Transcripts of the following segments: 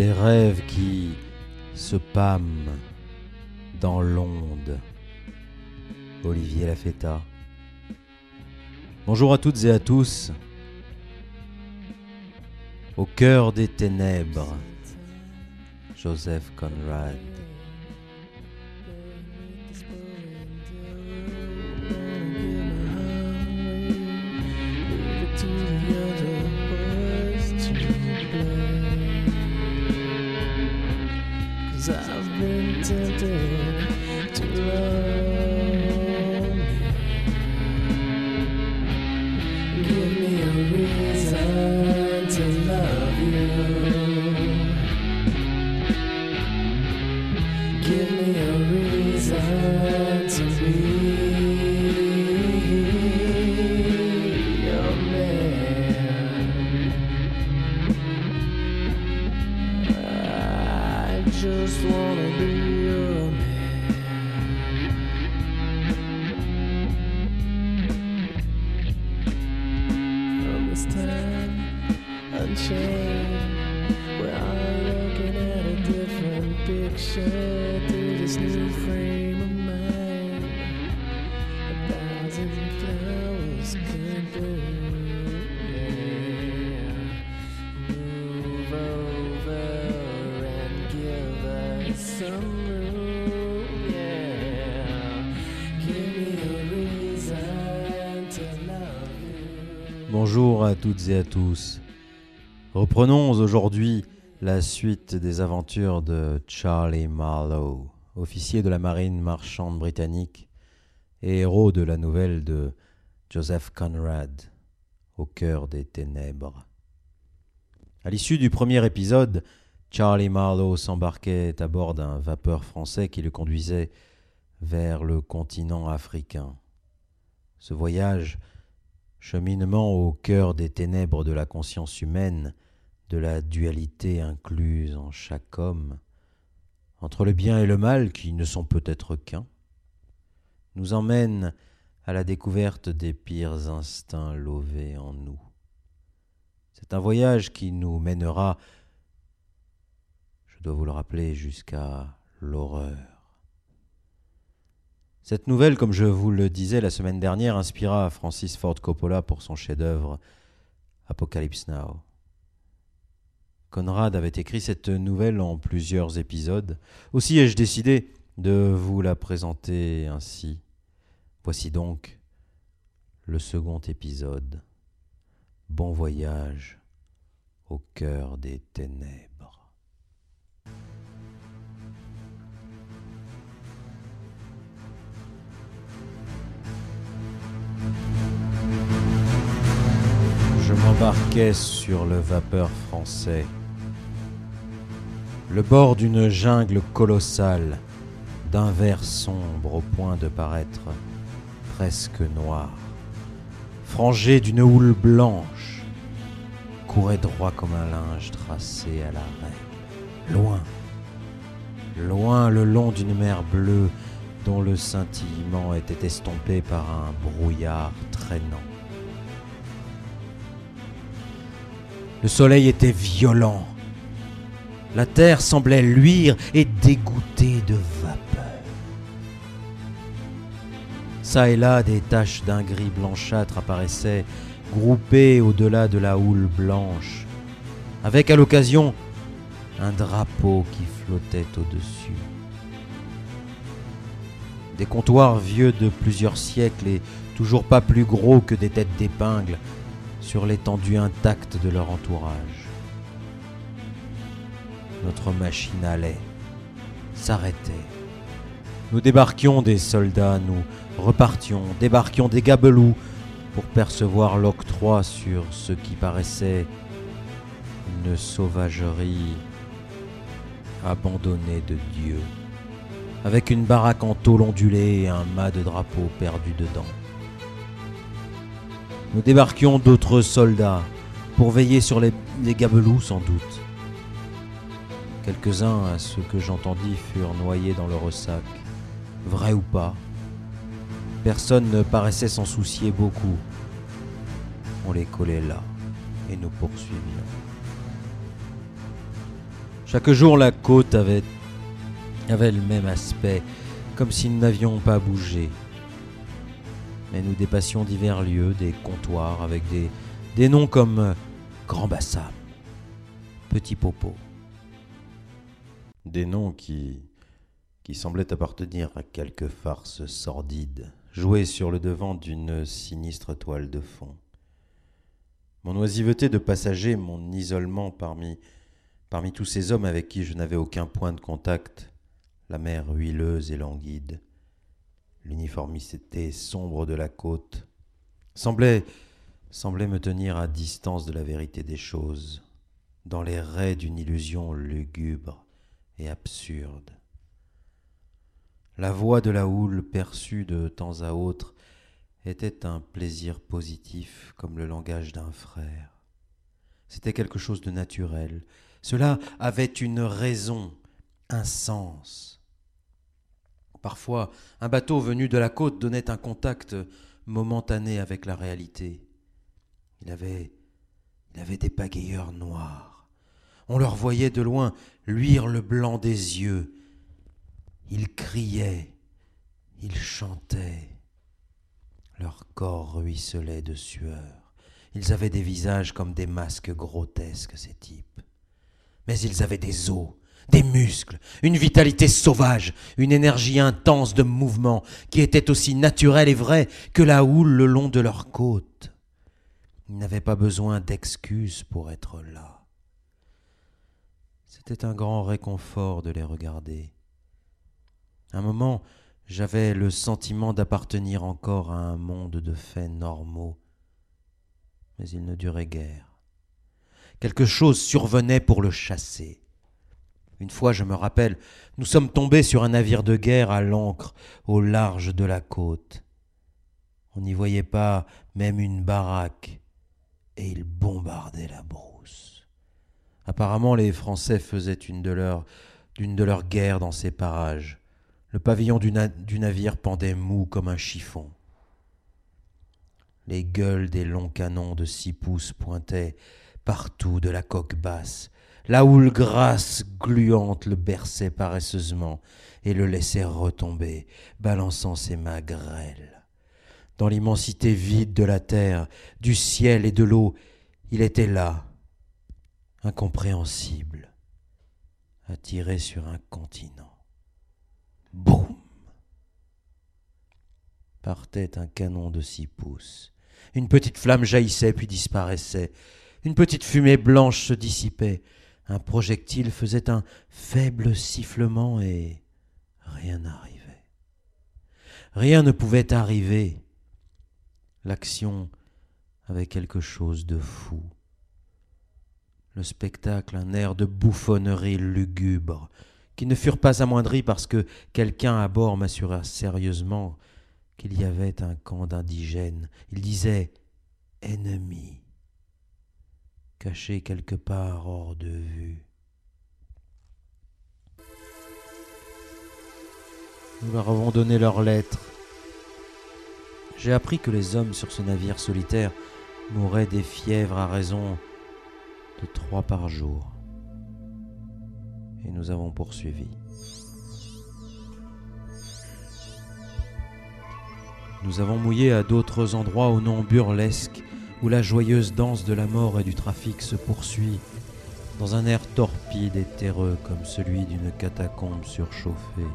Des rêves qui se pâment dans l'onde. Olivier Lafetta. Bonjour à toutes et à tous. Au cœur des ténèbres, Joseph Conrad. Et à tous. Reprenons aujourd'hui la suite des aventures de Charlie Marlowe, officier de la marine marchande britannique et héros de la nouvelle de Joseph Conrad, Au cœur des ténèbres. À l'issue du premier épisode, Charlie Marlowe s'embarquait à bord d'un vapeur français qui le conduisait vers le continent africain. Ce voyage cheminement au cœur des ténèbres de la conscience humaine, de la dualité incluse en chaque homme, entre le bien et le mal qui ne sont peut-être qu'un, nous emmène à la découverte des pires instincts lovés en nous. C'est un voyage qui nous mènera, je dois vous le rappeler, jusqu'à l'horreur. Cette nouvelle, comme je vous le disais la semaine dernière, inspira Francis Ford Coppola pour son chef-d'œuvre Apocalypse Now. Conrad avait écrit cette nouvelle en plusieurs épisodes. Aussi ai-je décidé de vous la présenter ainsi. Voici donc le second épisode. Bon voyage au cœur des ténèbres. Je m'embarquais sur le vapeur français. Le bord d'une jungle colossale, d'un vert sombre au point de paraître presque noir, frangé d'une houle blanche, courait droit comme un linge tracé à la règle. Loin, loin le long d'une mer bleue dont le scintillement était estompé par un brouillard traînant. Le soleil était violent. La terre semblait luire et dégoûter de vapeur. Ça et là, des taches d'un gris blanchâtre apparaissaient, groupées au-delà de la houle blanche, avec à l'occasion un drapeau qui flottait au-dessus. Des comptoirs vieux de plusieurs siècles et toujours pas plus gros que des têtes d'épingle sur l'étendue intacte de leur entourage. Notre machine allait, s'arrêtait. Nous débarquions des soldats, nous repartions, débarquions des gabelous pour percevoir l'octroi sur ce qui paraissait une sauvagerie abandonnée de Dieu, avec une baraque en tôle ondulée et un mât de drapeau perdu dedans. Nous débarquions d'autres soldats pour veiller sur les, les gabelous sans doute. Quelques-uns, à ce que j'entendis, furent noyés dans le ressac. Vrai ou pas Personne ne paraissait s'en soucier beaucoup. On les collait là et nous poursuivions. Chaque jour, la côte avait, avait le même aspect, comme si nous n'avions pas bougé. Mais nous dépassions divers lieux, des comptoirs avec des, noms comme euh, Grand Bassam, Petit Popo. Des noms qui, semblaient appartenir à quelque farce sordide, jouée sur le devant d'une sinistre toile de fond. Mon oisiveté de passager, mon isolement parmi tous ces hommes avec qui je n'avais aucun point de contact, la mer huileuse et languide, l'uniformité sombre de la côte, semblait, semblait me tenir à distance de la vérité des choses, dans les raies d'une illusion lugubre et absurde. La voix de la houle perçue de temps à autre était un plaisir positif comme le langage d'un frère. C'était quelque chose de naturel. Cela avait une raison, un sens. Parfois, un bateau venu de la côte donnait un contact momentané avec la réalité. Il avait, des pagayeurs noirs. On leur voyait de loin luire le blanc des yeux. Ils criaient, ils chantaient. Leur corps ruisselait de sueur. Ils avaient des visages comme des masques grotesques, ces types. Mais ils avaient des os, des muscles, une vitalité sauvage, une énergie intense de mouvement qui était aussi naturelle et vraie que la houle le long de leurs côtes. Ils n'avaient pas besoin d'excuses pour être là. C'était un grand réconfort de les regarder. Un moment, j'avais le sentiment d'appartenir encore à un monde de faits normaux, mais il ne durait guère. Quelque chose survenait pour le chasser. Une fois, je me rappelle, nous sommes tombés sur un navire de guerre à l'ancre au large de la côte. On n'y voyait pas même une baraque, et ils bombardaient la brousse. Apparemment, les Français faisaient une de leurs, d'une de leurs guerres dans ces parages. Le pavillon du, du, navire pendait mou comme un chiffon. Les gueules des longs canons de six pouces pointaient partout de la coque basse. La houle grasse, gluante, le berçait paresseusement et le laissait retomber, balançant ses mains grêles. Dans l'immensité vide de la terre, du ciel et de l'eau, il était là, incompréhensible, attiré sur un continent. Boum Partait un canon de six pouces. Une petite flamme jaillissait puis disparaissait. Une petite fumée blanche se dissipait. Un projectile faisait un faible sifflement et rien n'arrivait. Rien ne pouvait arriver. L'action avait quelque chose de fou. Le spectacle, un air de bouffonnerie lugubre, qui ne furent pas amoindris parce que quelqu'un à bord m'assura sérieusement qu'il y avait un camp d'indigènes. Il disait ennemi, caché quelque part hors de vue. Nous leur avons donné leurs lettres. J'ai appris que les hommes sur ce navire solitaire mouraient des fièvres à raison de trois par jour et nous avons poursuivi. Nous avons mouillé à d'autres endroits au nom burlesque où la joyeuse danse de la mort et du trafic se poursuit dans un air torpide et terreux comme celui d'une catacombe surchauffée.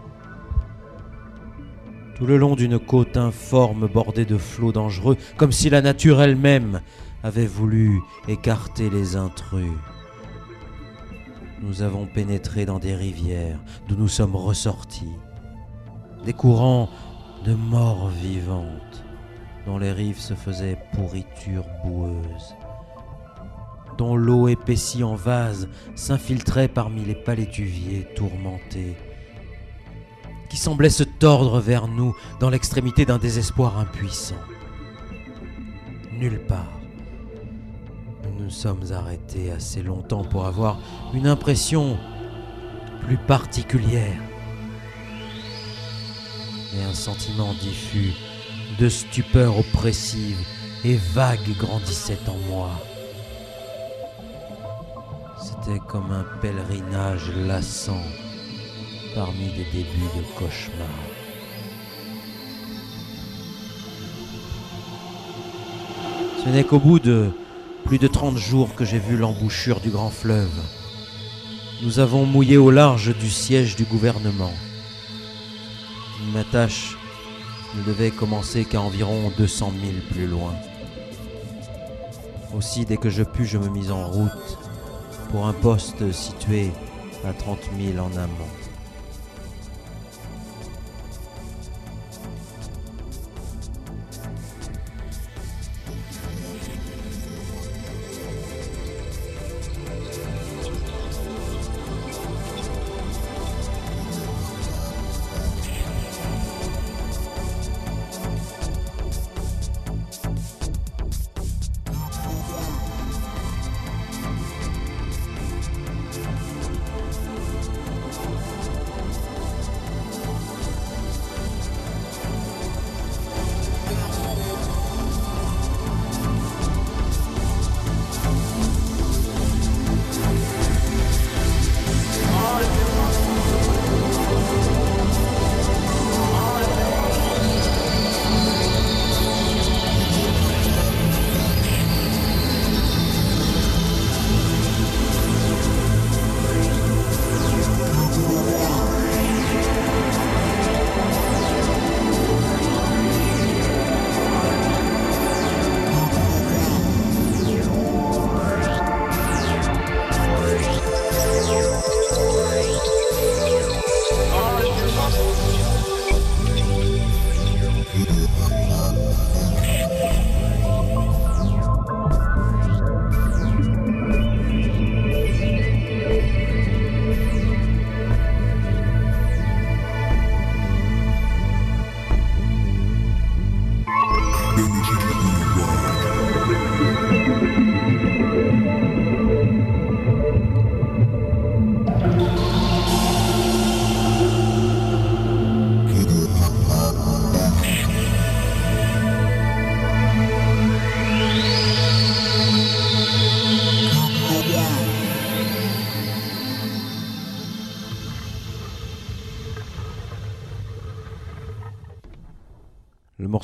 Tout le long d'une côte informe bordée de flots dangereux, comme si la nature elle-même avait voulu écarter les intrus nous avons pénétré dans des rivières d'où nous sommes ressortis, des courants de morts vivantes dont les rives se faisaient pourriture boueuse, dont l'eau épaissie en vase s'infiltrait parmi les palétuviers tourmentés, qui semblaient se tordre vers nous dans l'extrémité d'un désespoir impuissant. Nulle part nous sommes arrêtés assez longtemps pour avoir une impression plus particulière. Et un sentiment diffus de stupeur oppressive et vague grandissait en moi. C'était comme un pèlerinage lassant parmi des débuts de cauchemar. Ce n'est qu'au bout de plus de 30 jours que j'ai vu l'embouchure du grand fleuve. Nous avons mouillé au large du siège du gouvernement. Ma tâche ne devait commencer qu'à environ 200 000 plus loin. Aussi, dès que je pus, je me mis en route pour un poste situé à 30 000 en amont.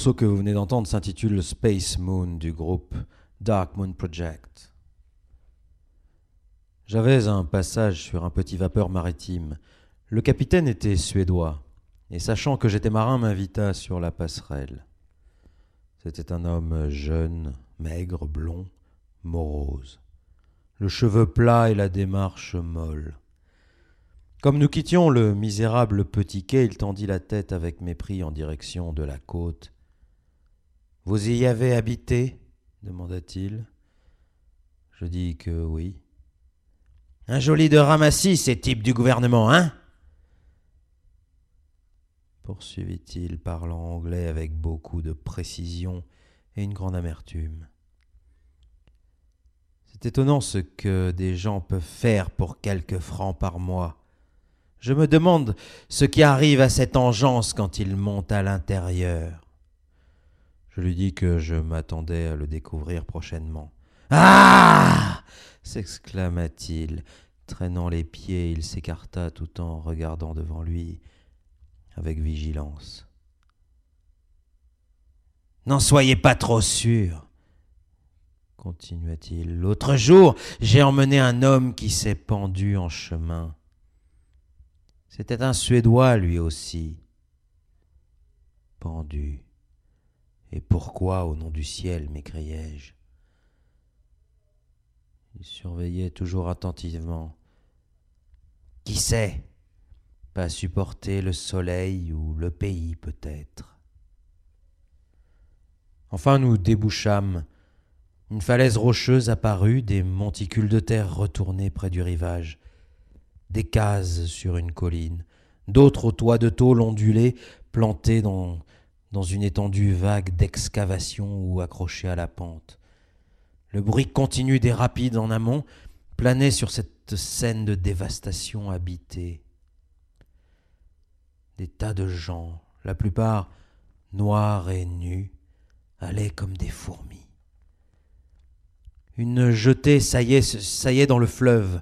Morceau que vous venez d'entendre s'intitule Space Moon du groupe Dark Moon Project. J'avais un passage sur un petit vapeur maritime. Le capitaine était suédois, et sachant que j'étais marin, m'invita sur la passerelle. C'était un homme jeune, maigre, blond, morose, le cheveu plat et la démarche molle. Comme nous quittions le misérable petit quai, il tendit la tête avec mépris en direction de la côte. Vous y avez habité demanda-t-il. Je dis que oui. Un joli de ramassis, ces types du gouvernement, hein? Poursuivit-il, parlant anglais avec beaucoup de précision et une grande amertume. C'est étonnant ce que des gens peuvent faire pour quelques francs par mois. Je me demande ce qui arrive à cette engeance quand il monte à l'intérieur. Je lui dis que je m'attendais à le découvrir prochainement. Ah s'exclama-t-il. Traînant les pieds, il s'écarta tout en regardant devant lui avec vigilance. N'en soyez pas trop sûr, continua-t-il. L'autre jour, j'ai emmené un homme qui s'est pendu en chemin. C'était un Suédois lui aussi. Pendu. Et pourquoi, au nom du ciel, m'écriai-je? Il surveillait toujours attentivement. Qui sait? Pas supporter le soleil ou le pays peut-être. Enfin nous débouchâmes. Une falaise rocheuse apparut, des monticules de terre retournés près du rivage des cases sur une colline, d'autres au toit de tôle ondulé, plantés dans, dans une étendue vague d'excavation ou accrochés à la pente. Le bruit continu des rapides en amont planait sur cette scène de dévastation habitée. Des tas de gens, la plupart noirs et nus, allaient comme des fourmis. Une jetée saillait, saillait dans le fleuve,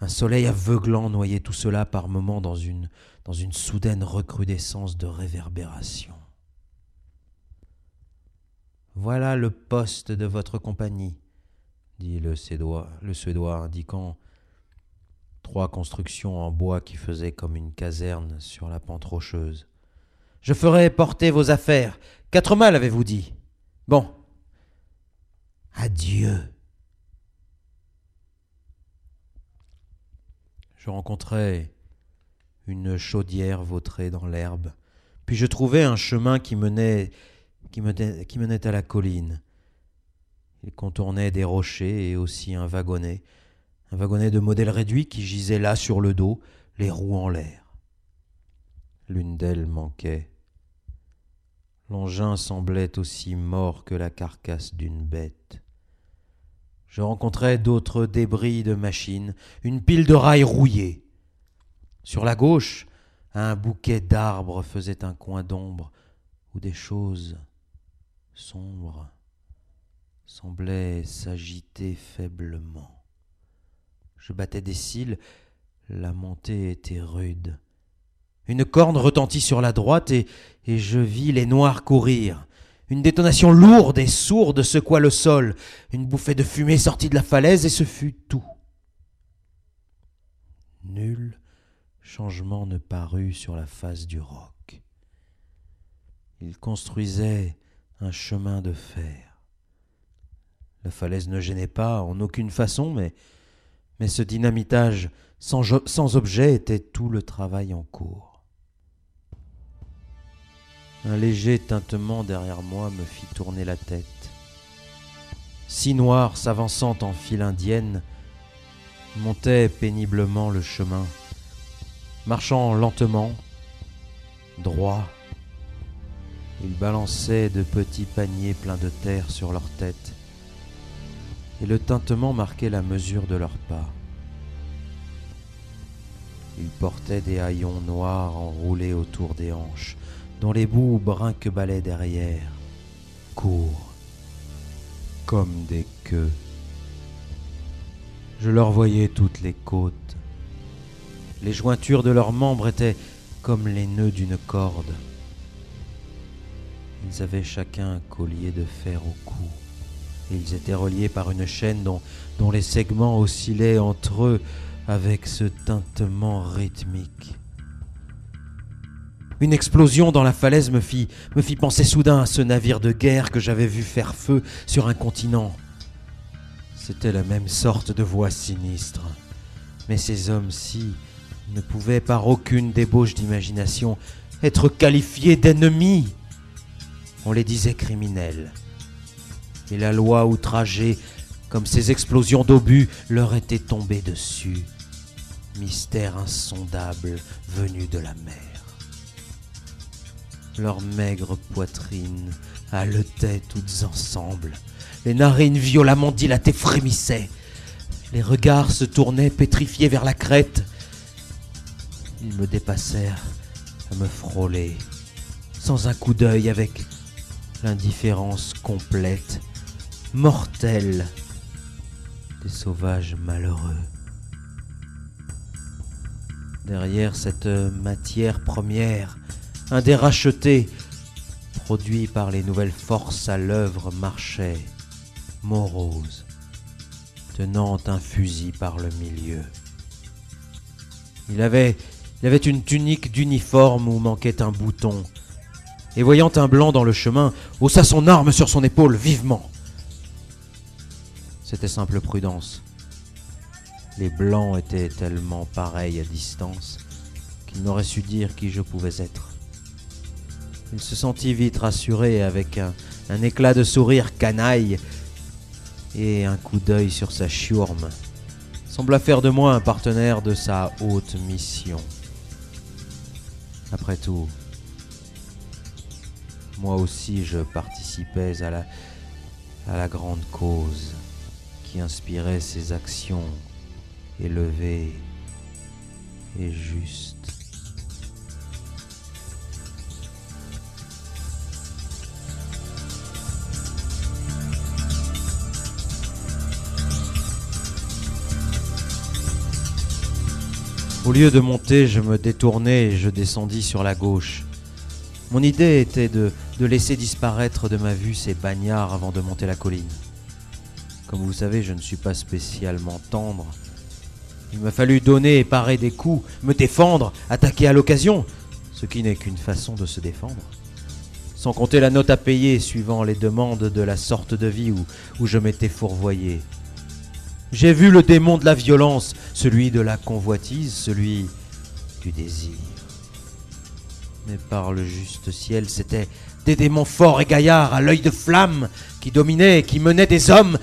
Un soleil aveuglant noyait tout cela par moments dans une soudaine recrudescence de réverbération. Voilà le poste de votre compagnie, dit le Suédois, le Suédois indiquant trois constructions en bois qui faisaient comme une caserne sur la pente rocheuse. Je ferai porter vos affaires. Quatre mâles, avez-vous dit? Bon. Adieu. Je rencontrai une chaudière vautrée dans l'herbe, puis je trouvai un chemin qui menait, qui menait, à la colline. Il contournait des rochers et aussi un wagonnet, un wagonnet de modèle réduit qui gisait là sur le dos, les roues en l'air. L'une d'elles manquait. L'engin semblait aussi mort que la carcasse d'une bête. Je rencontrai d'autres débris de machines, une pile de rails rouillés. Sur la gauche, un bouquet d'arbres faisait un coin d'ombre où des choses sombres semblaient s'agiter faiblement. Je battais des cils, la montée était rude. Une corne retentit sur la droite et, et je vis les noirs courir. Une détonation lourde et sourde secoua le sol. Une bouffée de fumée sortit de la falaise et ce fut tout. Nul changement ne parut sur la face du roc. Il construisait un chemin de fer. La falaise ne gênait pas en aucune façon, mais, ce dynamitage sans, sans objet était tout le travail en cours. Un léger tintement derrière moi me fit tourner la tête. Six noirs s'avançant en file indienne montaient péniblement le chemin, marchant lentement, droit. Ils balançaient de petits paniers pleins de terre sur leurs têtes, et le tintement marquait la mesure de leurs pas. Ils portaient des haillons noirs enroulés autour des hanches, dont les bouts brinque-balaient derrière, courts, comme des queues. Je leur voyais toutes les côtes. Les jointures de leurs membres étaient comme les nœuds d'une corde. Ils avaient chacun un collier de fer au cou, ils étaient reliés par une chaîne dont, dont les segments oscillaient entre eux avec ce tintement rythmique. Une explosion dans la falaise me fit, me fit penser soudain à ce navire de guerre que j'avais vu faire feu sur un continent. C'était la même sorte de voix sinistre. Mais ces hommes-ci ne pouvaient par aucune débauche d'imagination être qualifiés d'ennemis. On les disait criminels. Et la loi outragée, comme ces explosions d'obus, leur était tombée dessus. Mystère insondable venu de la mer. Leurs maigres poitrines haletaient toutes ensemble. Les narines violemment dilatées frémissaient. Les regards se tournaient pétrifiés vers la crête. Ils me dépassèrent à me frôler, sans un coup d'œil, avec l'indifférence complète, mortelle des sauvages malheureux. Derrière cette matière première, un des rachetés, produit par les nouvelles forces à l'œuvre, marchait, morose, tenant un fusil par le milieu. Il avait, il avait une tunique d'uniforme où manquait un bouton, et voyant un blanc dans le chemin, haussa son arme sur son épaule vivement. C'était simple prudence. Les blancs étaient tellement pareils à distance qu'il n'aurait su dire qui je pouvais être. Il se sentit vite rassuré avec un, éclat de sourire canaille et un coup d'œil sur sa chiourme. Sembla faire de moi un partenaire de sa haute mission. Après tout, moi aussi je participais à la, à la grande cause qui inspirait ses actions élevées et justes. Au lieu de monter, je me détournai et je descendis sur la gauche. Mon idée était de, de laisser disparaître de ma vue ces bagnards avant de monter la colline. Comme vous savez, je ne suis pas spécialement tendre. Il m'a fallu donner et parer des coups, me défendre, attaquer à l'occasion, ce qui n'est qu'une façon de se défendre. Sans compter la note à payer suivant les demandes de la sorte de vie où, où je m'étais fourvoyé. J'ai vu le démon de la violence, celui de la convoitise, celui du désir. Mais par le juste ciel, c'était des démons forts et gaillards à l'œil de flamme qui dominaient et qui menaient des hommes,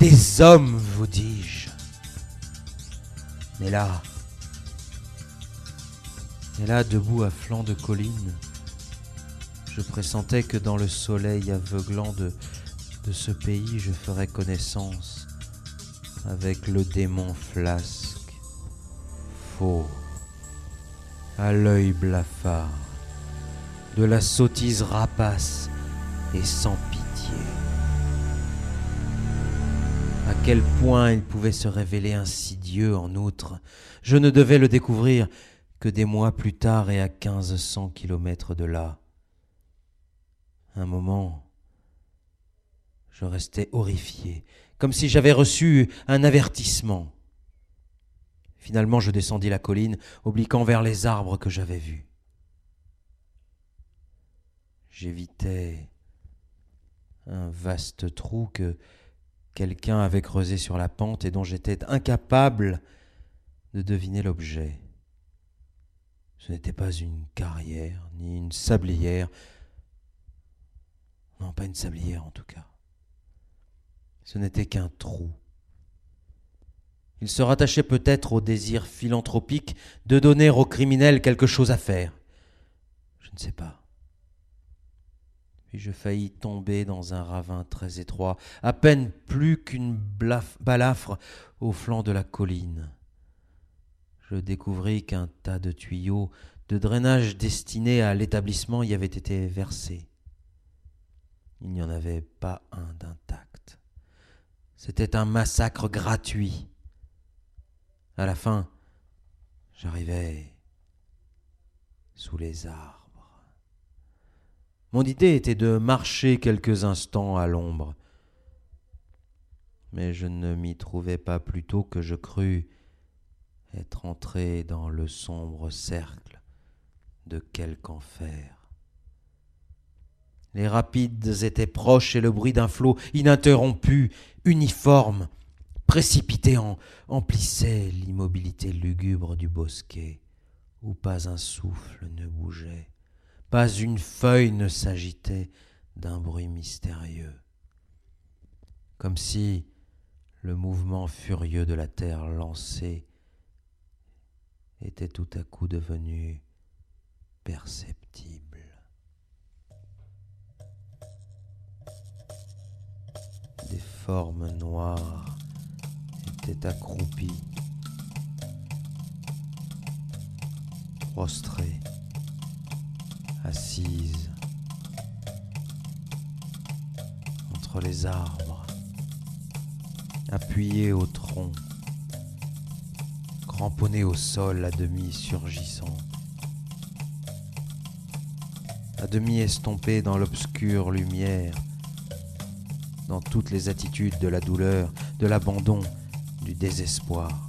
des hommes, vous dis-je. Mais là, mais là, debout à flanc de colline, je pressentais que dans le soleil aveuglant de, de ce pays, je ferais connaissance avec le démon flasque, faux, à l'œil blafard, de la sottise rapace et sans pitié. À quel point il pouvait se révéler insidieux en outre, je ne devais le découvrir que des mois plus tard et à quinze cents kilomètres de là. Un moment, je restais horrifié, comme si j'avais reçu un avertissement. Finalement, je descendis la colline, obliquant vers les arbres que j'avais vus. J'évitais un vaste trou que quelqu'un avait creusé sur la pente et dont j'étais incapable de deviner l'objet. Ce n'était pas une carrière, ni une sablière. Non, pas une sablière en tout cas. Ce n'était qu'un trou. Il se rattachait peut-être au désir philanthropique de donner aux criminels quelque chose à faire. Je ne sais pas. Puis je faillis tomber dans un ravin très étroit, à peine plus qu'une balafre au flanc de la colline. Je découvris qu'un tas de tuyaux de drainage destinés à l'établissement y avait été versés. Il n'y en avait pas un d'intact. C'était un massacre gratuit. À la fin, j'arrivais sous les arbres. Mon idée était de marcher quelques instants à l'ombre. Mais je ne m'y trouvais pas plus tôt que je crus être entré dans le sombre cercle de quelque enfer. Les rapides étaient proches et le bruit d'un flot ininterrompu, uniforme, précipité en, emplissait l'immobilité lugubre du bosquet, où pas un souffle ne bougeait. Pas une feuille ne s'agitait d'un bruit mystérieux, comme si le mouvement furieux de la terre lancée était tout à coup devenu perceptible. Des formes noires étaient accroupies, prostrées assise entre les arbres, appuyée au tronc, cramponnée au sol à demi surgissant, à demi estompée dans l'obscure lumière, dans toutes les attitudes de la douleur, de l'abandon, du désespoir.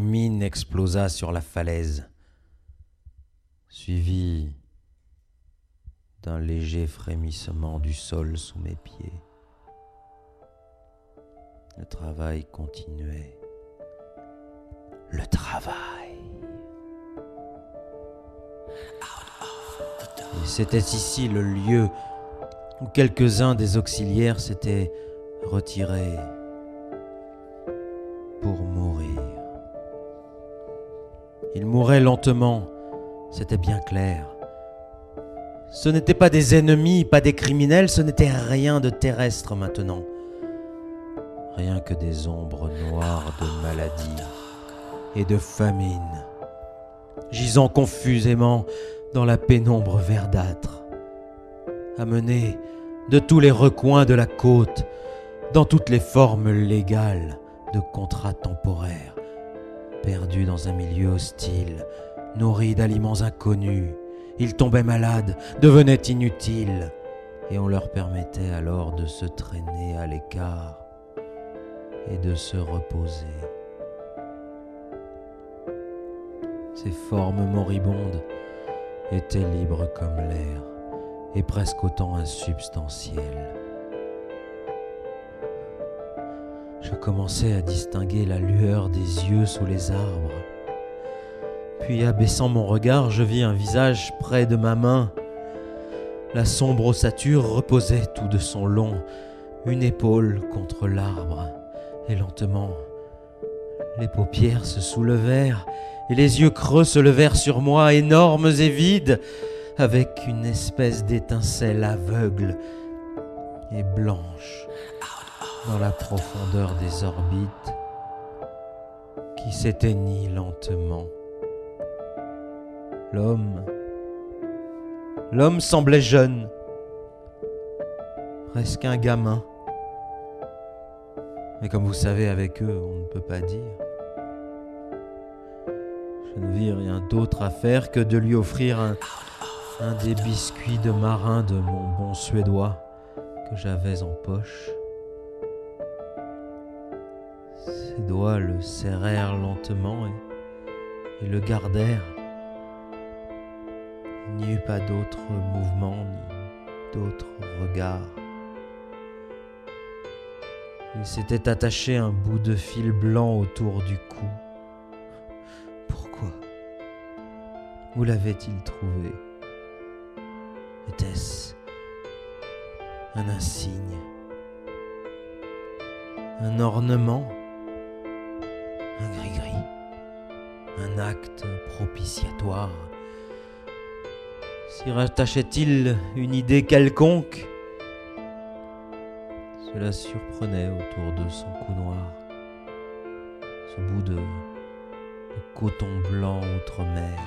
Mine explosa sur la falaise, suivie d'un léger frémissement du sol sous mes pieds. Le travail continuait. Le travail. Et c'était ici le lieu où quelques-uns des auxiliaires s'étaient retirés pour mourir. Ils mouraient lentement, c'était bien clair. Ce n'étaient pas des ennemis, pas des criminels, ce n'était rien de terrestre maintenant. Rien que des ombres noires de maladie et de famine, gisant confusément dans la pénombre verdâtre, amenés de tous les recoins de la côte, dans toutes les formes légales de contrats temporaires, perdus dans un milieu hostile, nourris d'aliments inconnus, ils tombaient malades, devenaient inutiles, et on leur permettait alors de se traîner à l'écart et de se reposer. Ces formes moribondes étaient libres comme l'air et presque autant insubstantielles. Je commençais à distinguer la lueur des yeux sous les arbres. Puis abaissant mon regard, je vis un visage près de ma main. La sombre ossature reposait tout de son long, une épaule contre l'arbre, et lentement, les paupières se soulevèrent, et les yeux creux se levèrent sur moi, énormes et vides, avec une espèce d'étincelle aveugle et blanche dans la profondeur des orbites qui s'éteignit lentement. L'homme, l'homme semblait jeune, presque un gamin. Mais comme vous savez, avec eux, on ne peut pas dire. Je ne vis rien d'autre à faire que de lui offrir un, des biscuits de marin de mon bon suédois que j'avais en poche. Ses doigts le serrèrent lentement et, et le gardèrent. Il n'y eut pas d'autre mouvement ni d'autre regard. Il s'était attaché un bout de fil blanc autour du cou. Pourquoi Où l'avait-il trouvé? Était-ce un insigne? Un ornement? Un gris-gris Un acte propitiatoire S'y rattachait-il une idée quelconque? Cela surprenait autour de son cou noir, ce bout de, de coton blanc outre-mer.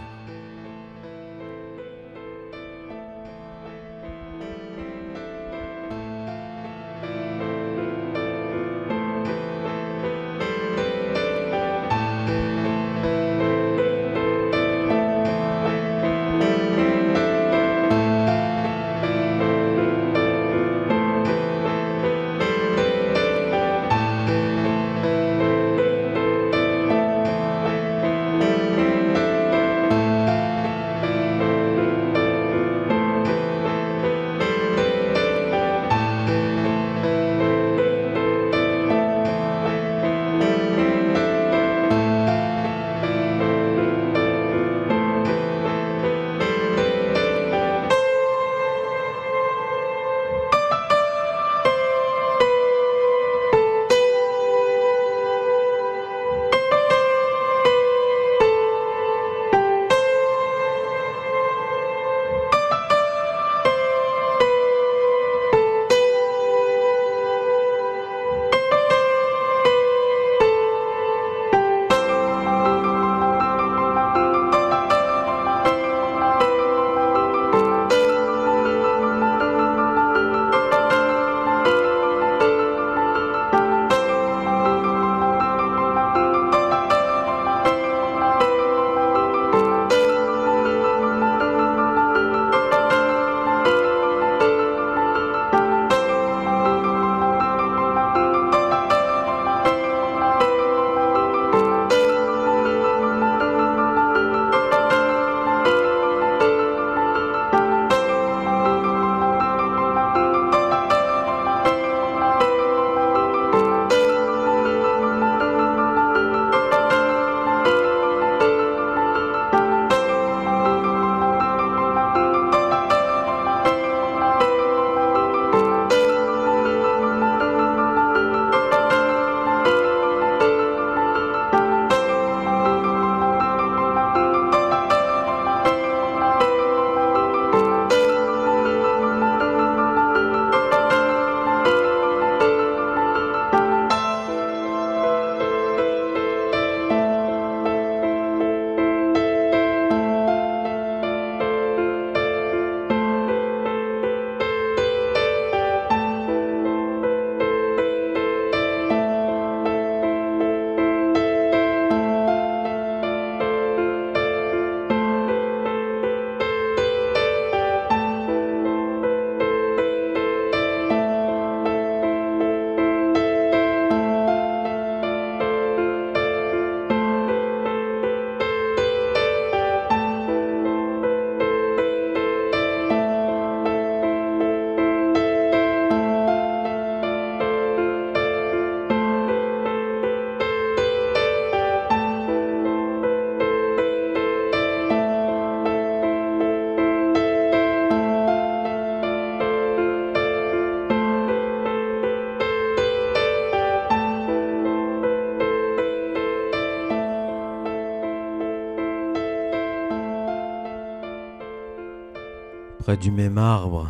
Près du même arbre,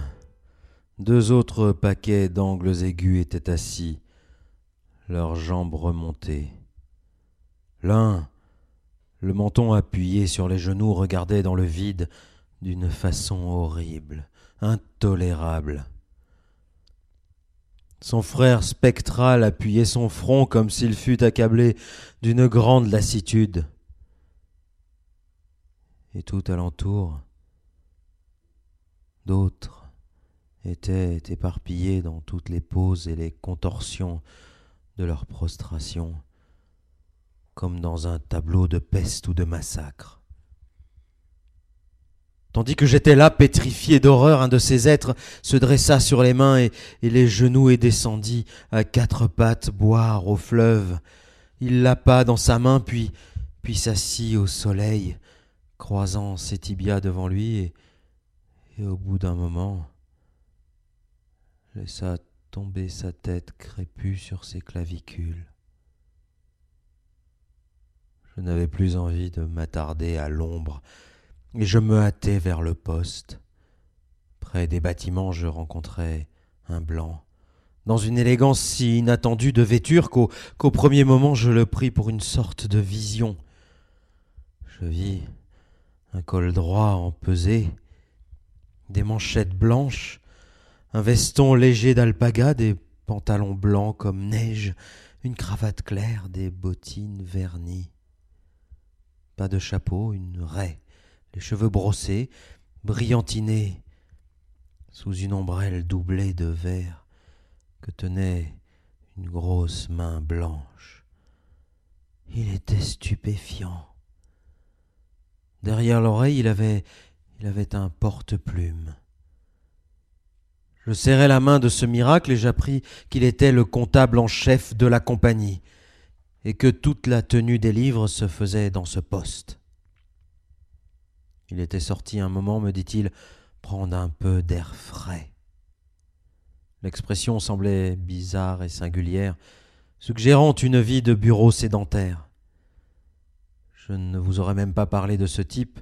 deux autres paquets d'angles aigus étaient assis, leurs jambes remontées. L'un, le menton appuyé sur les genoux, regardait dans le vide d'une façon horrible, intolérable. Son frère spectral appuyait son front comme s'il fût accablé d'une grande lassitude. Et tout alentour, d'autres étaient éparpillés dans toutes les poses et les contorsions de leur prostration, comme dans un tableau de peste ou de massacre. Tandis que j'étais là, pétrifié d'horreur, un de ces êtres se dressa sur les mains et, les genoux et descendit à quatre pattes boire au fleuve. Il lapa dans sa main, puis, puis s'assit au soleil, croisant ses tibias devant lui, et, et au bout d'un moment, laissa tomber sa tête crépue sur ses clavicules. Je n'avais plus envie de m'attarder à l'ombre et je me hâtai vers le poste. Près des bâtiments, je rencontrai un blanc, dans une élégance si inattendue de vêture qu'au qu'au premier moment je le pris pour une sorte de vision. Je vis un col droit empesé, des manchettes blanches, un veston léger d'alpaga, des pantalons blancs comme neige, une cravate claire, des bottines vernies. Pas de chapeau, une raie les cheveux brossés, brillantinés sous une ombrelle doublée de verre que tenait une grosse main blanche. Il était stupéfiant. Derrière l'oreille, il avait, il avait un porte-plume. Je serrai la main de ce miracle et j'appris qu'il était le comptable en chef de la compagnie et que toute la tenue des livres se faisait dans ce poste. Il était sorti un moment, me dit-il, prendre un peu d'air frais. L'expression semblait bizarre et singulière, suggérant une vie de bureau sédentaire. Je ne vous aurais même pas parlé de ce type,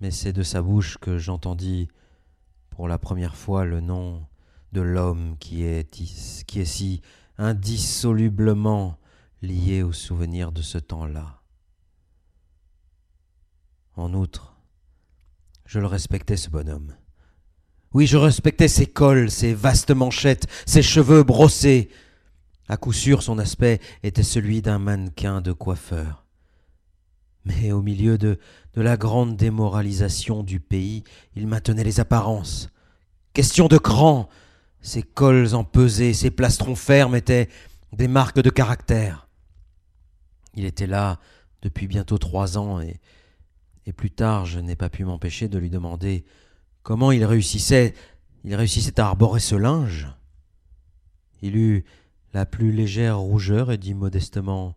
mais c'est de sa bouche que j'entendis pour la première fois le nom de l'homme qui est, qui est si indissolublement lié au souvenir de ce temps-là. En outre, je le respectais, ce bonhomme. Oui, je respectais ses cols, ses vastes manchettes, ses cheveux brossés. À coup sûr, son aspect était celui d'un mannequin de coiffeur. Mais au milieu de, la grande démoralisation du pays, il maintenait les apparences. Question de cran, ses cols empesés, ses plastrons fermes étaient des marques de caractère. Il était là depuis bientôt trois ans et et plus tard je n'ai pas pu m'empêcher de lui demander comment il réussissait il réussissait à arborer ce linge. Il eut la plus légère rougeur et dit modestement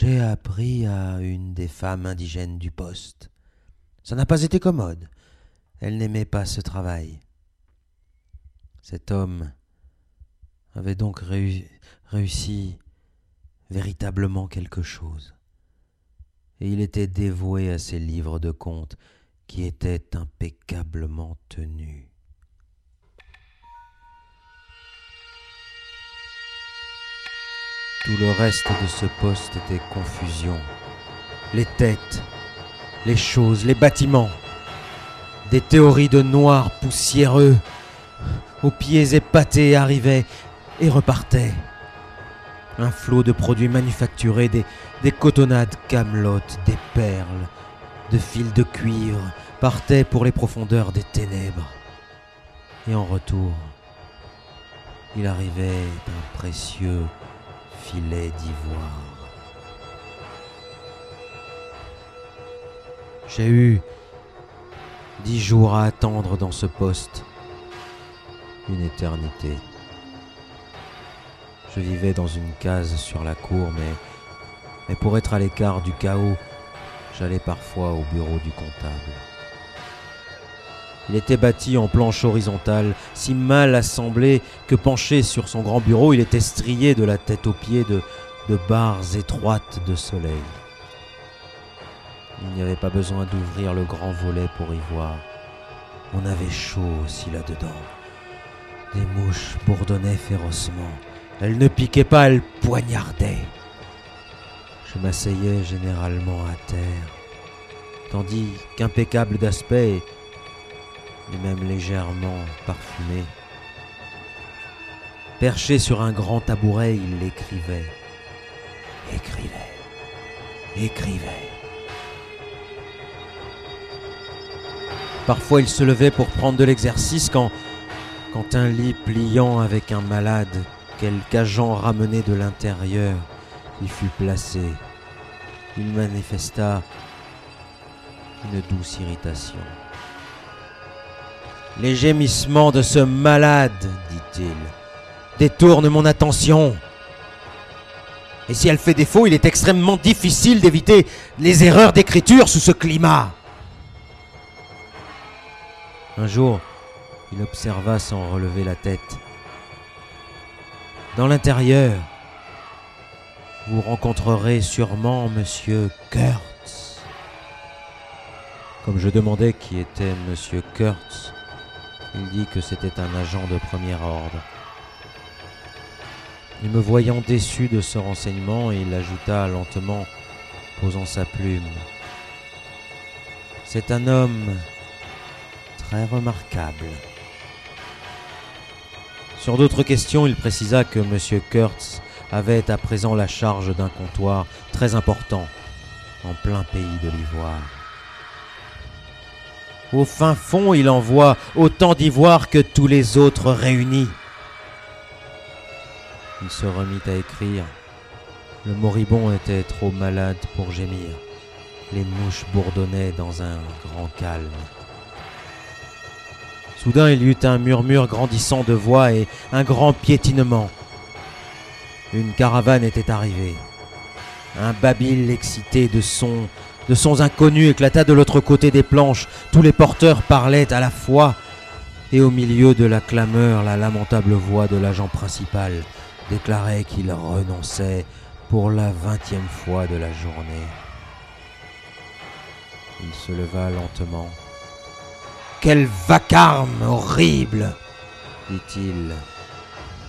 J'ai appris à une des femmes indigènes du poste. Ça n'a pas été commode. Elle n'aimait pas ce travail. Cet homme avait donc réussi véritablement quelque chose et il était dévoué à ses livres de contes qui étaient impeccablement tenus. Tout le reste de ce poste était confusion. Les têtes, les choses, les bâtiments, des théories de noirs poussiéreux, aux pieds épatés arrivaient et repartaient un flot de produits manufacturés, des, des cotonnades camelotes, des perles, de fils de cuivre partaient pour les profondeurs des ténèbres. Et en retour, il arrivait un précieux J'ai eu dix jours à attendre dans ce poste, une éternité. Je vivais dans une case sur la cour, mais, mais pour être à l'écart du chaos, j'allais parfois au bureau du comptable. Il était bâti en planche horizontale, si mal assemblé que penché sur son grand bureau, il était strié de la tête aux pieds de, de barres étroites de soleil. Il n'y avait pas besoin d'ouvrir le grand volet pour y voir. On avait chaud aussi là-dedans. Des mouches bourdonnaient férocement. Elles ne piquaient pas, elles poignardaient. Je m'asseyais généralement à terre, tandis qu'impeccable d'aspect et même légèrement parfumé, perché sur un grand tabouret, il écrivait, écrivait, écrivait. Parfois il se levait pour prendre de l'exercice quand, quand un lit pliant avec un malade, quelque agent ramené de l'intérieur, y fut placé. Il manifesta une douce irritation. Les gémissements de ce malade, dit-il, détournent mon attention. Et si elle fait défaut, il est extrêmement difficile d'éviter les erreurs d'écriture sous ce climat. Un jour, il observa sans relever la tête. Dans l'intérieur, vous rencontrerez sûrement Monsieur Kurtz. Comme je demandais qui était Monsieur Kurtz, il dit que c'était un agent de premier ordre. Et me voyant déçu de ce renseignement, il ajouta lentement, posant sa plume. C'est un homme très remarquable. Sur d'autres questions, il précisa que M. Kurtz avait à présent la charge d'un comptoir très important en plein pays de l'ivoire. Au fin fond, il envoie autant d'ivoire que tous les autres réunis. Il se remit à écrire. Le moribond était trop malade pour gémir. Les mouches bourdonnaient dans un grand calme. Soudain, il y eut un murmure grandissant de voix et un grand piétinement. Une caravane était arrivée. Un babil excité de sons, de sons inconnus éclata de l'autre côté des planches. Tous les porteurs parlaient à la fois, et au milieu de la clameur, la lamentable voix de l'agent principal déclarait qu'il renonçait pour la vingtième fois de la journée. Il se leva lentement. Quel vacarme horrible dit-il.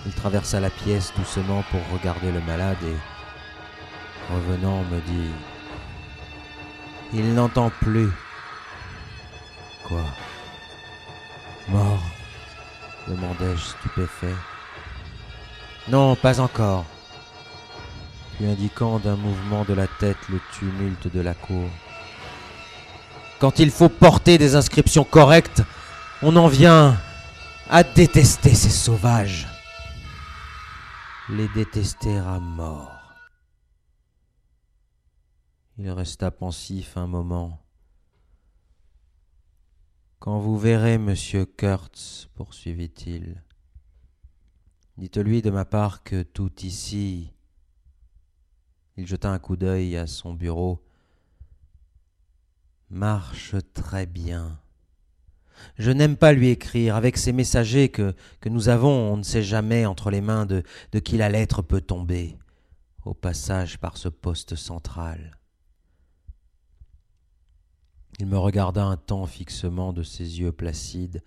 Il traversa la pièce doucement pour regarder le malade et, revenant, me dit Il n'entend plus. Quoi? Mort? demandai-je stupéfait. Non, pas encore. Puis indiquant d'un mouvement de la tête le tumulte de la cour. Quand il faut porter des inscriptions correctes, on en vient à détester ces sauvages. Les détester à mort. Il resta pensif un moment. Quand vous verrez monsieur Kurtz, poursuivit-il, dites-lui de ma part que tout ici. Il jeta un coup d'œil à son bureau marche très bien. Je n'aime pas lui écrire. Avec ces messagers que, nous avons, on ne sait jamais entre les mains de qui la lettre peut tomber, au passage par ce poste central. Il me regarda un temps fixement de ses yeux placides,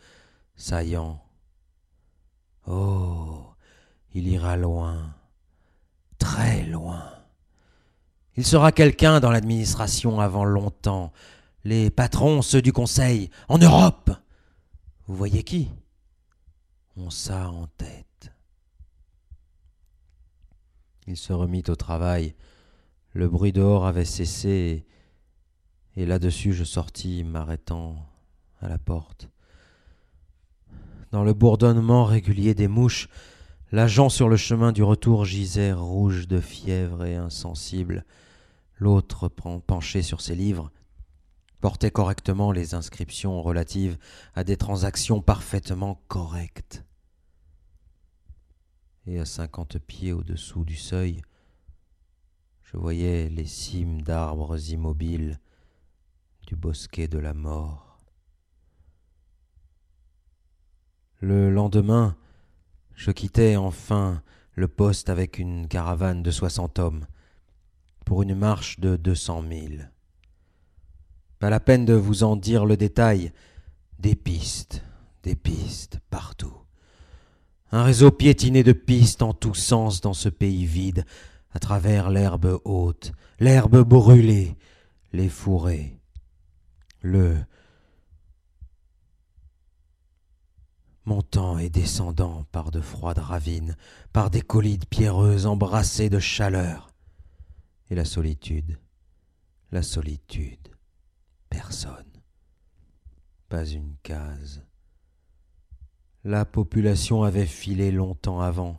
saillants. Oh, il ira loin, très loin. Il sera quelqu'un dans l'administration avant longtemps, les patrons, ceux du Conseil, en Europe. Vous voyez qui? On ça en tête. Il se remit au travail. Le bruit dehors avait cessé, et là-dessus je sortis, m'arrêtant à la porte. Dans le bourdonnement régulier des mouches, l'agent sur le chemin du retour gisait rouge de fièvre et insensible, l'autre penché sur ses livres, portait correctement les inscriptions relatives à des transactions parfaitement correctes. Et à cinquante pieds au-dessous du seuil, je voyais les cimes d'arbres immobiles du bosquet de la mort. Le lendemain, je quittai enfin le poste avec une caravane de soixante hommes pour une marche de deux cents milles. Pas la peine de vous en dire le détail. Des pistes, des pistes partout. Un réseau piétiné de pistes en tous sens dans ce pays vide, à travers l'herbe haute, l'herbe brûlée, les fourrés, le montant et descendant par de froides ravines, par des collines pierreuses embrassées de chaleur. Et la solitude, la solitude, personne, pas une case. La population avait filé longtemps avant.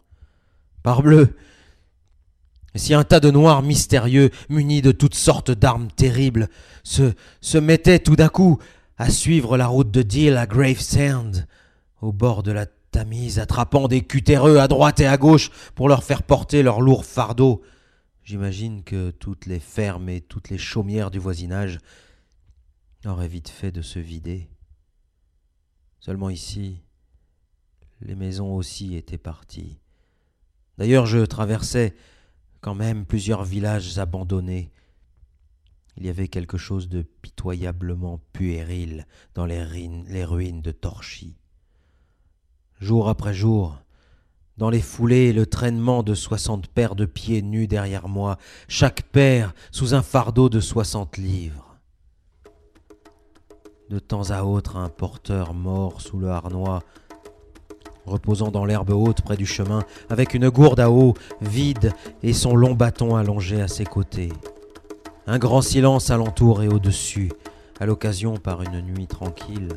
Parbleu Et si un tas de noirs mystérieux, munis de toutes sortes d'armes terribles, se, se mettaient tout d'un coup à suivre la route de Deal à Gravesend, au bord de la Tamise, attrapant des cutéreux à droite et à gauche pour leur faire porter leurs lourds fardeaux. J'imagine que toutes les fermes et toutes les chaumières du voisinage auraient vite fait de se vider. Seulement ici, les maisons aussi étaient parties. D'ailleurs, je traversais quand même plusieurs villages abandonnés. Il y avait quelque chose de pitoyablement puéril dans les, ruines de Torchy jour après jour, dans les foulées le traînement de soixante paires de pieds nus derrière moi, chaque paire sous un fardeau de soixante livres. De temps à autre, un porteur mort sous le harnois, reposant dans l'herbe haute près du chemin, avec une gourde à eau vide et son long bâton allongé à ses côtés. Un grand silence alentour et au-dessus, à l'occasion par une nuit tranquille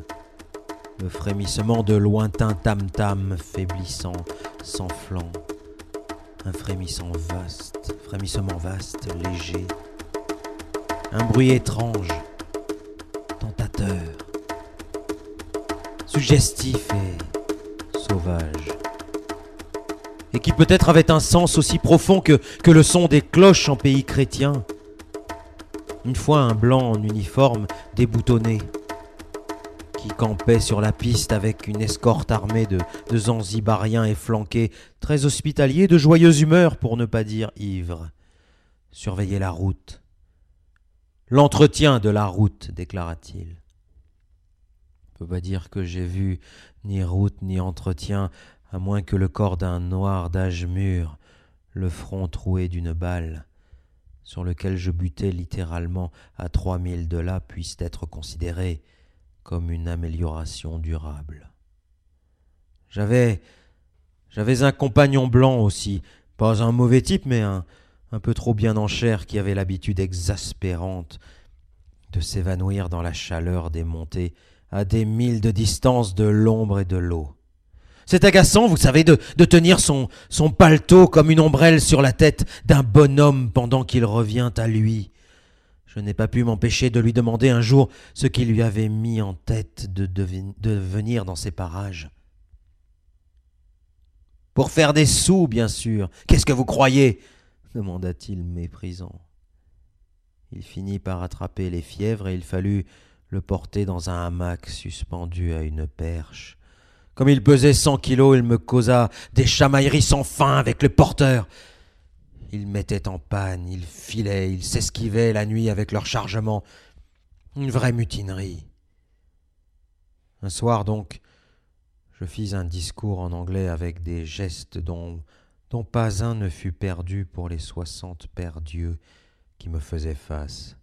le frémissement de lointains tam-tam faiblissant, s'enflant, un frémissant vaste, frémissement vaste, léger, un bruit étrange, tentateur, suggestif et et qui peut-être avait un sens aussi profond que, le son des cloches en pays chrétien. Une fois un blanc en uniforme déboutonné, qui campait sur la piste avec une escorte armée de, de zanzibariens efflanqués, très hospitaliers, de joyeuse humeur pour ne pas dire ivres. Surveillez la route. L'entretien de la route, déclara-t-il. Je peux pas dire que j'ai vu ni route ni entretien, à moins que le corps d'un noir d'âge mûr, le front troué d'une balle, sur lequel je butais littéralement à trois milles de là, puisse être considéré comme une amélioration durable. J'avais j'avais un compagnon blanc aussi, pas un mauvais type, mais un, un peu trop bien en chair qui avait l'habitude exaspérante de s'évanouir dans la chaleur des montées à des milles de distance de l'ombre et de l'eau. C'est agaçant, vous savez, de, tenir son, son paletot comme une ombrelle sur la tête d'un bonhomme pendant qu'il revient à lui, je n'ai pas pu m'empêcher de lui demander un jour ce qui lui avait mis en tête de, de venir dans ces parages. Pour faire des sous, bien sûr. Qu'est-ce que vous croyez? demanda-t-il méprisant. Il finit par attraper les fièvres et il fallut le porter dans un hamac suspendu à une perche. Comme il pesait cent kilos, il me causa des chamailleries sans fin avec le porteur. Ils mettaient en panne, ils filaient, ils s'esquivaient la nuit avec leur chargement. Une vraie mutinerie. Un soir donc, je fis un discours en anglais avec des gestes dont, pas un ne fut perdu pour les soixante pères Dieu qui me faisaient face.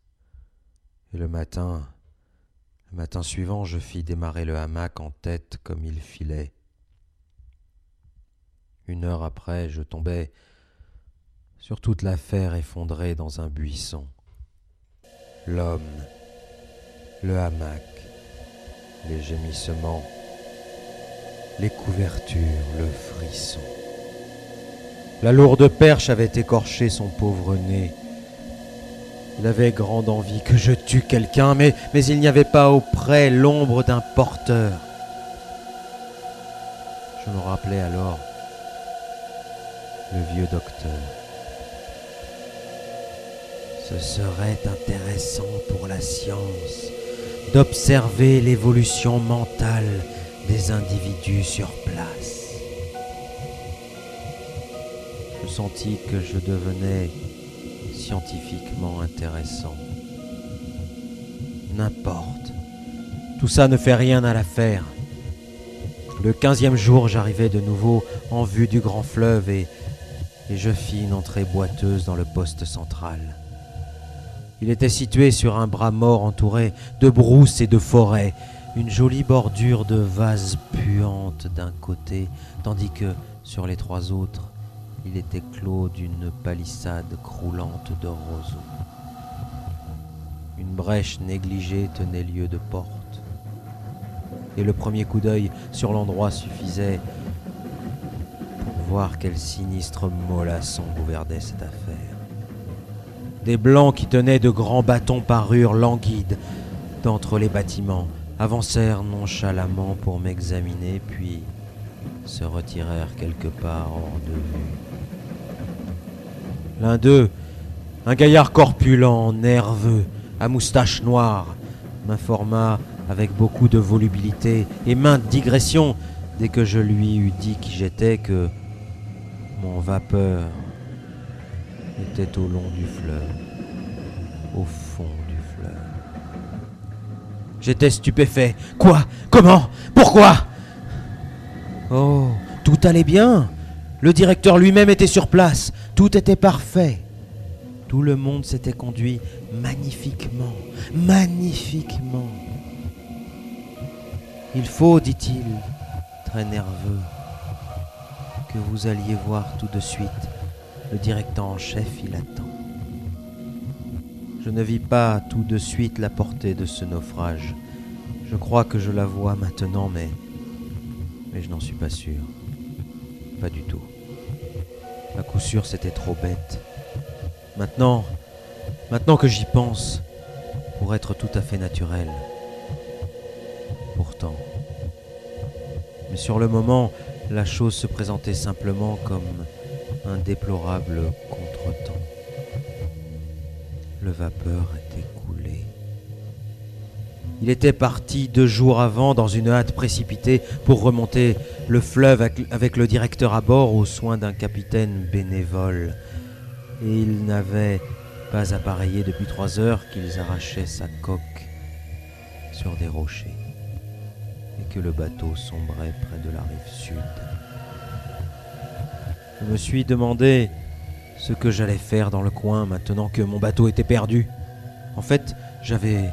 Et le matin, matin suivant, je fis démarrer le hamac en tête comme il filait. Une heure après, je tombais sur toute l'affaire effondrée dans un buisson. L'homme, le hamac, les gémissements, les couvertures, le frisson. La lourde perche avait écorché son pauvre nez. Il avait grande envie que je tue quelqu'un, mais, mais il n'y avait pas auprès l'ombre d'un porteur. Je me rappelais alors le vieux docteur. Ce serait intéressant pour la science d'observer l'évolution mentale des individus sur place. Je sentis que je devenais scientifiquement intéressant. N'importe, Tout ça ne fait rien à l'affaire. Le quinzième jour, j'arrivai de nouveau en vue du grand fleuve et, et je fis une entrée boiteuse dans le poste central. Il était situé sur un bras mort entouré de brousses et de forêts, une jolie bordure de vases puantes d'un côté, tandis que sur les trois autres, il était clos d'une palissade croulante de roseaux. Une brèche négligée tenait lieu de porte. Et le premier coup d'œil sur l'endroit suffisait pour voir quel sinistre mollasson gouvernait cette affaire. Des blancs qui tenaient de grands bâtons parurent languides d'entre les bâtiments, avancèrent nonchalamment pour m'examiner, puis se retirèrent quelque part hors de vue. L'un d'eux, un gaillard corpulent, nerveux, à moustache noire, m'informa avec beaucoup de volubilité et maintes digressions dès que je lui eus dit qui j'étais que mon vapeur était au long du fleuve, au fond du fleuve. J'étais stupéfait. Quoi? Comment? Pourquoi? Oh, tout allait bien. Le directeur lui-même était sur place. Tout était parfait. Tout le monde s'était conduit magnifiquement, magnifiquement. Il faut, dit-il, très nerveux, que vous alliez voir tout de suite. Le directeur en chef, il attend. Je ne vis pas tout de suite la portée de ce naufrage. Je crois que je la vois maintenant, mais. Mais je n'en suis pas sûr. Pas du tout. À coup sûr, c'était trop bête. Maintenant, maintenant que j'y pense, pour être tout à fait naturel. Pourtant. Mais sur le moment, la chose se présentait simplement comme un déplorable contretemps. Le vapeur était. Il était parti deux jours avant dans une hâte précipitée pour remonter le fleuve avec- le directeur à bord aux soins d'un capitaine bénévole. Et il n'avait pas appareillé depuis trois heures qu'ils arrachaient sa coque sur des rochers et que le bateau sombrait près de la rive sud. Je me suis demandé ce que j'allais faire dans le coin maintenant que mon bateau était perdu. En fait, j'avais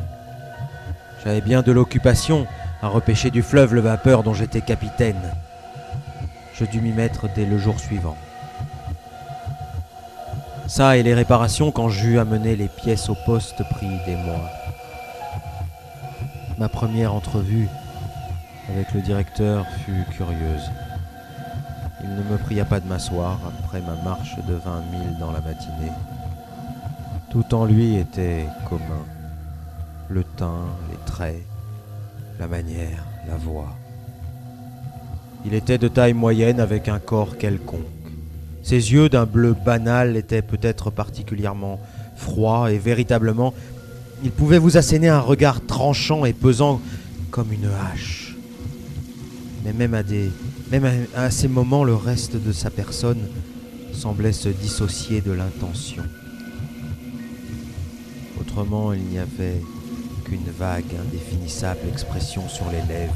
j'avais bien de l'occupation à repêcher du fleuve le vapeur dont j'étais capitaine. Je dus m'y mettre dès le jour suivant. Ça et les réparations quand j'eus amené les pièces au poste pris des mois. Ma première entrevue avec le directeur fut curieuse. Il ne me pria pas de m'asseoir après ma marche de vingt milles dans la matinée. Tout en lui était commun. Le teint, les traits, la manière, la voix. Il était de taille moyenne avec un corps quelconque. Ses yeux d'un bleu banal étaient peut-être particulièrement froids et véritablement, il pouvait vous asséner un regard tranchant et pesant comme une hache. Mais même à, des, même à, ces moments, le reste de sa personne semblait se dissocier de l'intention. Autrement, il n'y avait qu'une vague, indéfinissable expression sur les lèvres.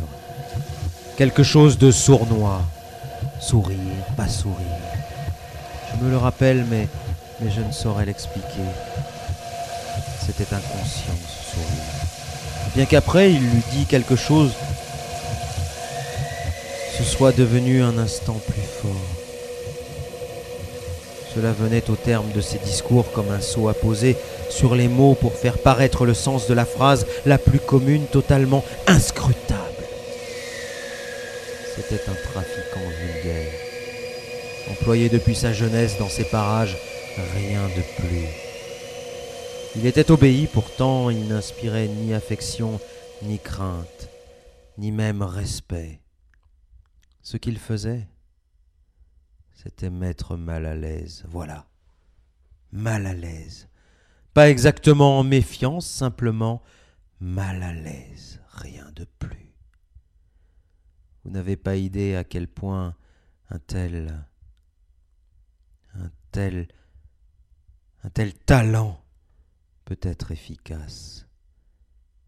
Quelque chose de sournois. Sourire, pas sourire. Je me le rappelle, mais, mais je ne saurais l'expliquer. C'était inconscient, ce sourire. Bien qu'après, il lui dit quelque chose, ce soit devenu un instant plus fort. Cela venait au terme de ses discours comme un sceau à poser sur les mots pour faire paraître le sens de la phrase la plus commune, totalement inscrutable. C'était un trafiquant vulgaire, employé depuis sa jeunesse dans ces parages, rien de plus. Il était obéi, pourtant il n'inspirait ni affection, ni crainte, ni même respect. Ce qu'il faisait, c'était mettre mal à l'aise, voilà. Mal à l'aise. Pas exactement en méfiance, simplement mal à l'aise, rien de plus. Vous n'avez pas idée à quel point un tel, un tel, un tel talent peut être efficace.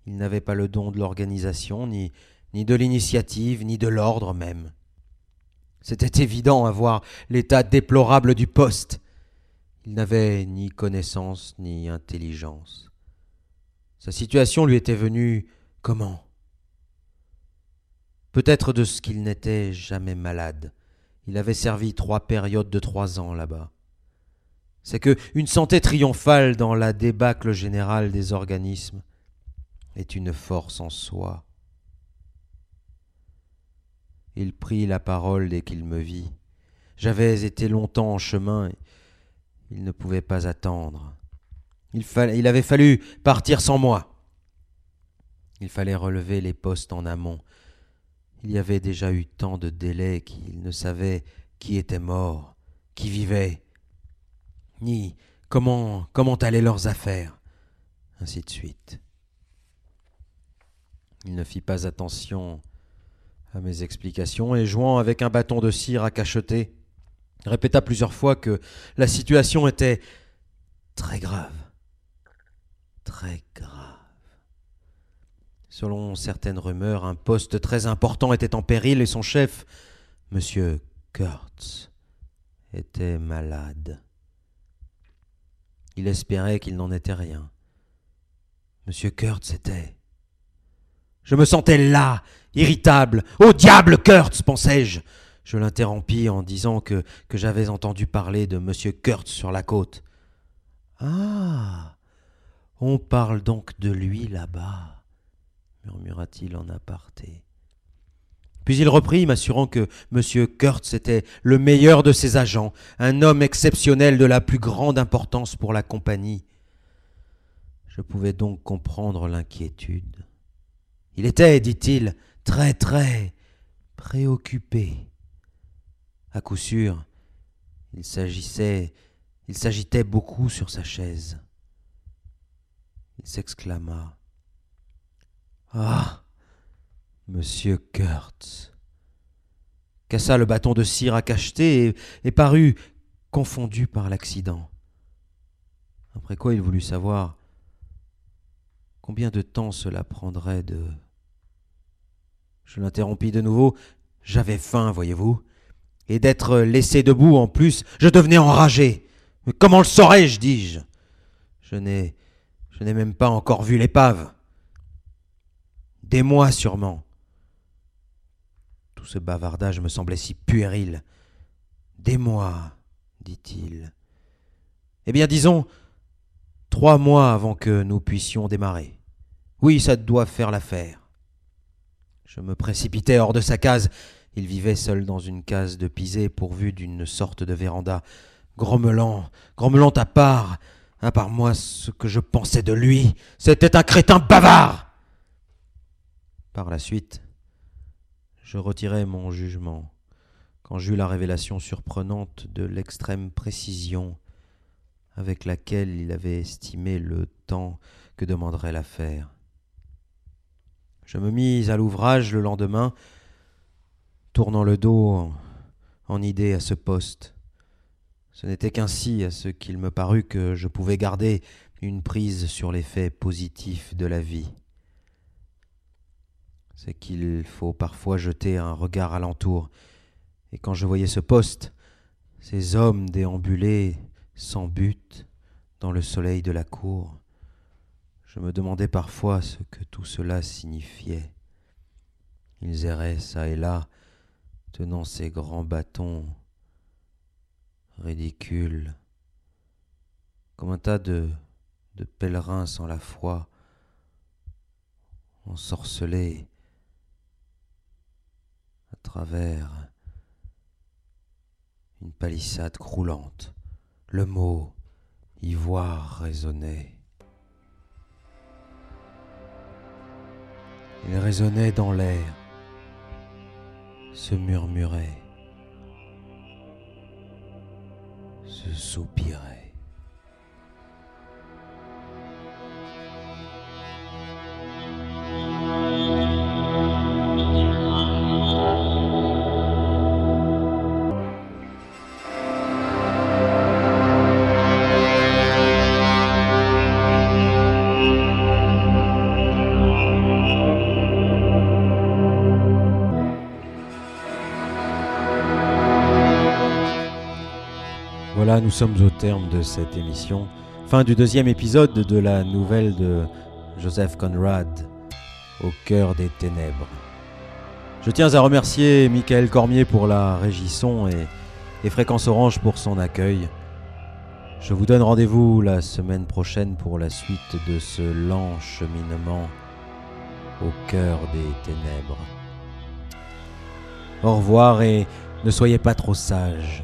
Il n'avait pas le don de l'organisation, ni, ni de l'initiative, ni de l'ordre même. C'était évident à voir l'état déplorable du poste. Il n'avait ni connaissance ni intelligence. Sa situation lui était venue comment? Peut-être de ce qu'il n'était jamais malade. Il avait servi trois périodes de trois ans là-bas. C'est que une santé triomphale dans la débâcle générale des organismes est une force en soi. Il prit la parole dès qu'il me vit. J'avais été longtemps en chemin, il ne pouvait pas attendre. Il, il avait fallu partir sans moi. Il fallait relever les postes en amont. Il y avait déjà eu tant de délais qu'il ne savait qui était mort, qui vivait, ni comment, comment allaient leurs affaires, ainsi de suite. Il ne fit pas attention à mes explications et jouant avec un bâton de cire à cacheter, répéta plusieurs fois que la situation était très grave, très grave. Selon certaines rumeurs, un poste très important était en péril et son chef, M. Kurtz, était malade. Il espérait qu'il n'en était rien. M. Kurtz était. Je me sentais là, irritable. Au diable, Kurtz, pensais-je. Je l'interrompis en disant que, que j'avais entendu parler de M. Kurtz sur la côte. Ah. On parle donc de lui là-bas, murmura-t-il en aparté. Puis il reprit, m'assurant que M. Kurtz était le meilleur de ses agents, un homme exceptionnel de la plus grande importance pour la compagnie. Je pouvais donc comprendre l'inquiétude. Il était, dit-il, très très préoccupé. À coup sûr, il s'agissait, il s'agitait beaucoup sur sa chaise. Il s'exclama. Ah. Monsieur Kurtz cassa le bâton de cire à cacheter et, et parut confondu par l'accident. Après quoi il voulut savoir combien de temps cela prendrait de je l'interrompis de nouveau. J'avais faim, voyez-vous. Et d'être laissé debout en plus, je devenais enragé. Mais comment le saurais-je, dis-je? Je n'ai. Je n'ai même pas encore vu l'épave. Des mois sûrement. Tout ce bavardage me semblait si puéril. Des mois, dit-il. Eh bien, disons, trois mois avant que nous puissions démarrer. Oui, ça doit faire l'affaire. Je me précipitai hors de sa case. Il vivait seul dans une case de pisé pourvue d'une sorte de véranda. Grommelant, grommelant à part, à part moi, ce que je pensais de lui, c'était un crétin bavard. Par la suite, je retirai mon jugement quand j'eus la révélation surprenante de l'extrême précision avec laquelle il avait estimé le temps que demanderait l'affaire. Je me mis à l'ouvrage le lendemain, tournant le dos en, idée à ce poste. Ce n'était qu'ainsi, à ce qu'il me parut, que je pouvais garder une prise sur les faits positifs de la vie. C'est qu'il faut parfois jeter un regard alentour, et quand je voyais ce poste, ces hommes déambuler sans but dans le soleil de la cour, je me demandais parfois ce que tout cela signifiait. Ils erraient çà et là, tenant ces grands bâtons ridicules, comme un tas de, pèlerins sans la foi, ensorcelés à travers une palissade croulante. Le mot ivoire résonnait. Il résonnait dans l'air, se murmurait, se soupirait. Nous sommes au terme de cette émission. Fin du deuxième épisode de la nouvelle de Joseph Conrad, Au cœur des ténèbres. Je tiens à remercier Michael Cormier pour la régisson et, et Fréquence Orange pour son accueil. Je vous donne rendez-vous la semaine prochaine pour la suite de ce lent cheminement au cœur des ténèbres. Au revoir et ne soyez pas trop sages.